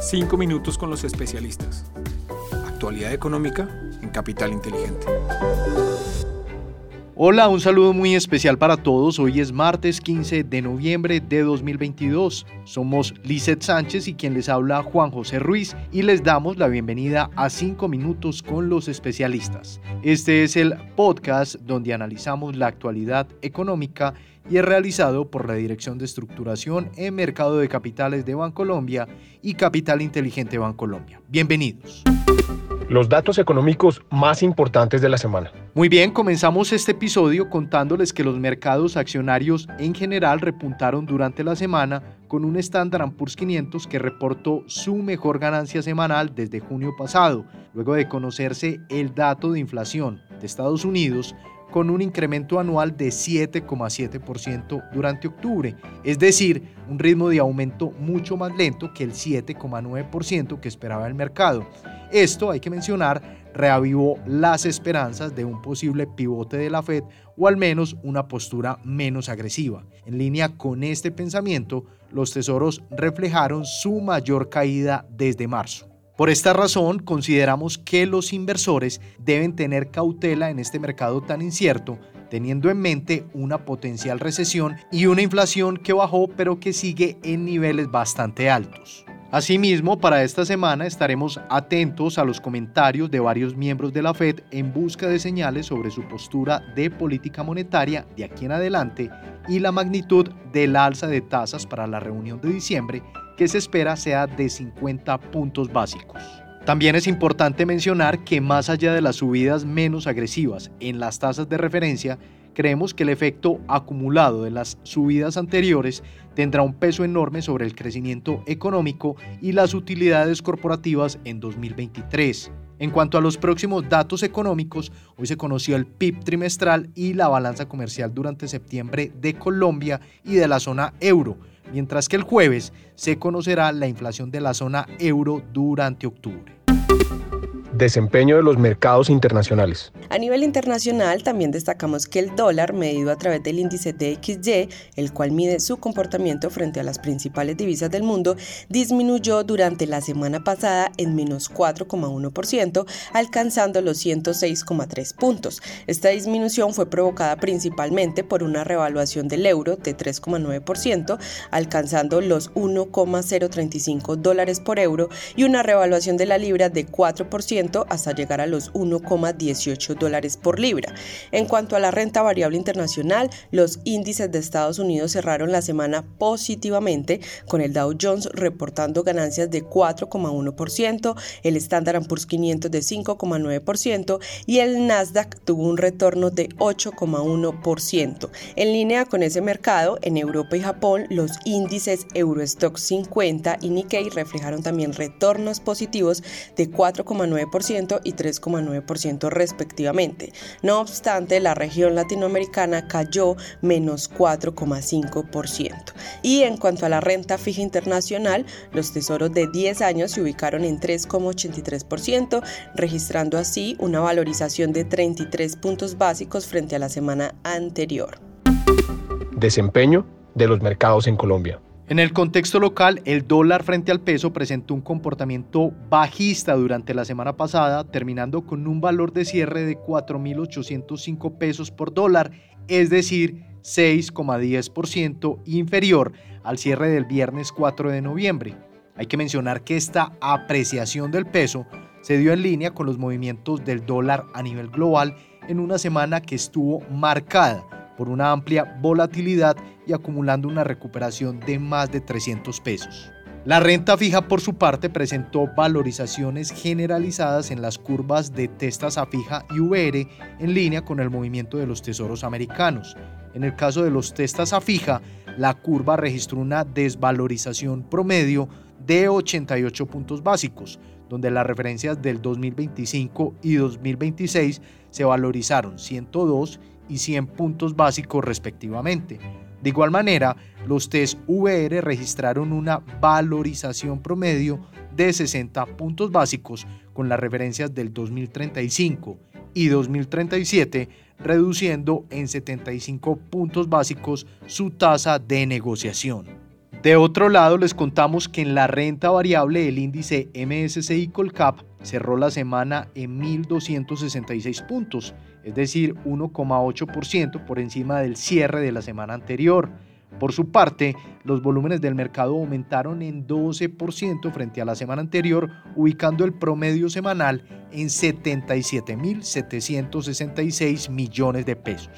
Cinco minutos con los especialistas. Actualidad económica en Capital Inteligente. Hola, un saludo muy especial para todos. Hoy es martes 15 de noviembre de 2022. Somos Lizeth Sánchez y quien les habla Juan José Ruiz y les damos la bienvenida a 5 minutos con los especialistas. Este es el podcast donde analizamos la actualidad económica y es realizado por la Dirección de Estructuración en Mercado de Capitales de Bancolombia y Capital Inteligente Bancolombia. Bienvenidos los datos económicos más importantes de la semana. Muy bien, comenzamos este episodio contándoles que los mercados accionarios en general repuntaron durante la semana con un Standard Poor's 500 que reportó su mejor ganancia semanal desde junio pasado, luego de conocerse el dato de inflación de Estados Unidos con un incremento anual de 7,7% durante octubre, es decir, un ritmo de aumento mucho más lento que el 7,9% que esperaba el mercado. Esto, hay que mencionar, reavivó las esperanzas de un posible pivote de la Fed o al menos una postura menos agresiva. En línea con este pensamiento, los tesoros reflejaron su mayor caída desde marzo. Por esta razón, consideramos que los inversores deben tener cautela en este mercado tan incierto, teniendo en mente una potencial recesión y una inflación que bajó pero que sigue en niveles bastante altos. Asimismo, para esta semana estaremos atentos a los comentarios de varios miembros de la Fed en busca de señales sobre su postura de política monetaria de aquí en adelante y la magnitud del alza de tasas para la reunión de diciembre que se espera sea de 50 puntos básicos. También es importante mencionar que más allá de las subidas menos agresivas en las tasas de referencia, creemos que el efecto acumulado de las subidas anteriores tendrá un peso enorme sobre el crecimiento económico y las utilidades corporativas en 2023. En cuanto a los próximos datos económicos, hoy se conoció el PIB trimestral y la balanza comercial durante septiembre de Colombia y de la zona euro, mientras que el jueves se conocerá la inflación de la zona euro durante octubre. Desempeño de los mercados internacionales. A nivel internacional también destacamos que el dólar, medido a través del índice DXY, el cual mide su comportamiento frente a las principales divisas del mundo, disminuyó durante la semana pasada en menos 4,1%, alcanzando los 106,3 puntos. Esta disminución fue provocada principalmente por una revaluación del euro de 3,9%, alcanzando los 1,035 dólares por euro, y una revaluación de la libra de 4%, hasta llegar a los 1,18 dólares por libra. En cuanto a la renta variable internacional, los índices de Estados Unidos cerraron la semana positivamente, con el Dow Jones reportando ganancias de 4,1%, el Standard Poor's 500 de 5,9% y el Nasdaq tuvo un retorno de 8,1%. En línea con ese mercado, en Europa y Japón, los índices Eurostock 50 y Nikkei reflejaron también retornos positivos de 4,9% y 3,9% respectivamente. No obstante, la región latinoamericana cayó menos 4,5%. Y en cuanto a la renta fija internacional, los tesoros de 10 años se ubicaron en 3,83%, registrando así una valorización de 33 puntos básicos frente a la semana anterior. Desempeño de los mercados en Colombia. En el contexto local, el dólar frente al peso presentó un comportamiento bajista durante la semana pasada, terminando con un valor de cierre de 4.805 pesos por dólar, es decir, 6,10% inferior al cierre del viernes 4 de noviembre. Hay que mencionar que esta apreciación del peso se dio en línea con los movimientos del dólar a nivel global en una semana que estuvo marcada por una amplia volatilidad y acumulando una recuperación de más de 300 pesos. La renta fija por su parte presentó valorizaciones generalizadas en las curvas de testas a fija y VR en línea con el movimiento de los tesoros americanos. En el caso de los testas a fija, la curva registró una desvalorización promedio de 88 puntos básicos, donde las referencias del 2025 y 2026 se valorizaron 102 y 100 puntos básicos respectivamente. De igual manera, los test VR registraron una valorización promedio de 60 puntos básicos con las referencias del 2035 y 2037, reduciendo en 75 puntos básicos su tasa de negociación. De otro lado, les contamos que en la renta variable el índice MSCI Colcap cerró la semana en 1.266 puntos, es decir, 1,8% por encima del cierre de la semana anterior. Por su parte, los volúmenes del mercado aumentaron en 12% frente a la semana anterior, ubicando el promedio semanal en 77.766 millones de pesos.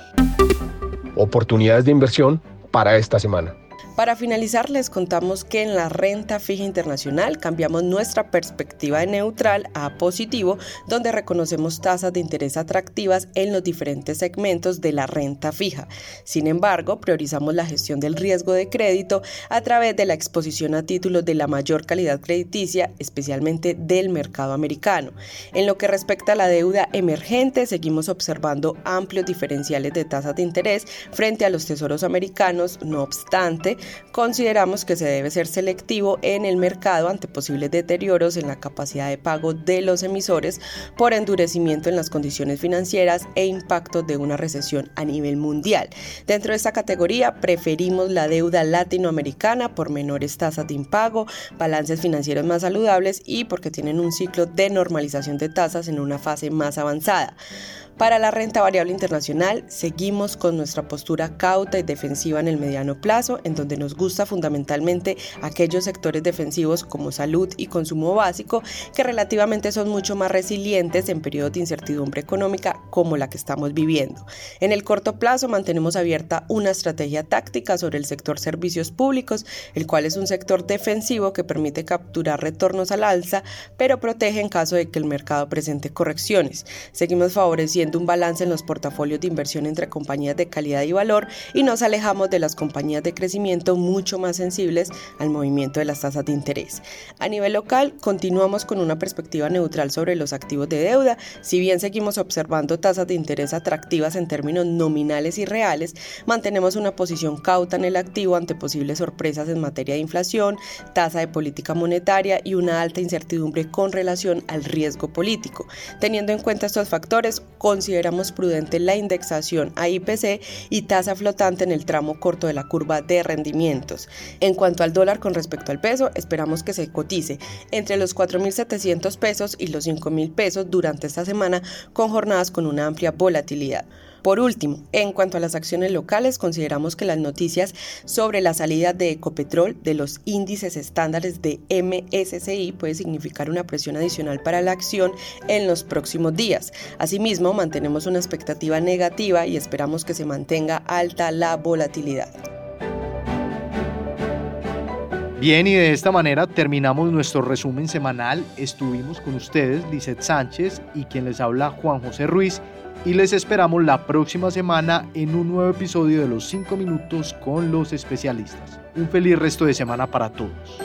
Oportunidades de inversión para esta semana. Para finalizar, les contamos que en la renta fija internacional cambiamos nuestra perspectiva de neutral a positivo, donde reconocemos tasas de interés atractivas en los diferentes segmentos de la renta fija. Sin embargo, priorizamos la gestión del riesgo de crédito a través de la exposición a títulos de la mayor calidad crediticia, especialmente del mercado americano. En lo que respecta a la deuda emergente, seguimos observando amplios diferenciales de tasas de interés frente a los tesoros americanos, no obstante, consideramos que se debe ser selectivo en el mercado ante posibles deterioros en la capacidad de pago de los emisores por endurecimiento en las condiciones financieras e impacto de una recesión a nivel mundial. Dentro de esta categoría preferimos la deuda latinoamericana por menores tasas de impago, balances financieros más saludables y porque tienen un ciclo de normalización de tasas en una fase más avanzada. Para la renta variable internacional, seguimos con nuestra postura cauta y defensiva en el mediano plazo, en donde nos gusta fundamentalmente aquellos sectores defensivos como salud y consumo básico, que relativamente son mucho más resilientes en periodos de incertidumbre económica como la que estamos viviendo. En el corto plazo mantenemos abierta una estrategia táctica sobre el sector servicios públicos, el cual es un sector defensivo que permite capturar retornos al alza, pero protege en caso de que el mercado presente correcciones. Seguimos favoreciendo un balance en los portafolios de inversión entre compañías de calidad y valor y nos alejamos de las compañías de crecimiento mucho más sensibles al movimiento de las tasas de interés. A nivel local, continuamos con una perspectiva neutral sobre los activos de deuda, si bien seguimos observando tasas de interés atractivas en términos nominales y reales, mantenemos una posición cauta en el activo ante posibles sorpresas en materia de inflación, tasa de política monetaria y una alta incertidumbre con relación al riesgo político. Teniendo en cuenta estos factores, consideramos prudente la indexación a IPC y tasa flotante en el tramo corto de la curva de rendimientos. En cuanto al dólar con respecto al peso, esperamos que se cotice entre los 4.700 pesos y los 5.000 pesos durante esta semana con jornadas con una amplia volatilidad. Por último, en cuanto a las acciones locales, consideramos que las noticias sobre la salida de Ecopetrol de los índices estándares de MSCI puede significar una presión adicional para la acción en los próximos días. Asimismo, mantenemos una expectativa negativa y esperamos que se mantenga alta la volatilidad. Bien, y de esta manera terminamos nuestro resumen semanal. Estuvimos con ustedes, Lizeth Sánchez y quien les habla Juan José Ruiz y les esperamos la próxima semana en un nuevo episodio de los 5 minutos con los especialistas. Un feliz resto de semana para todos.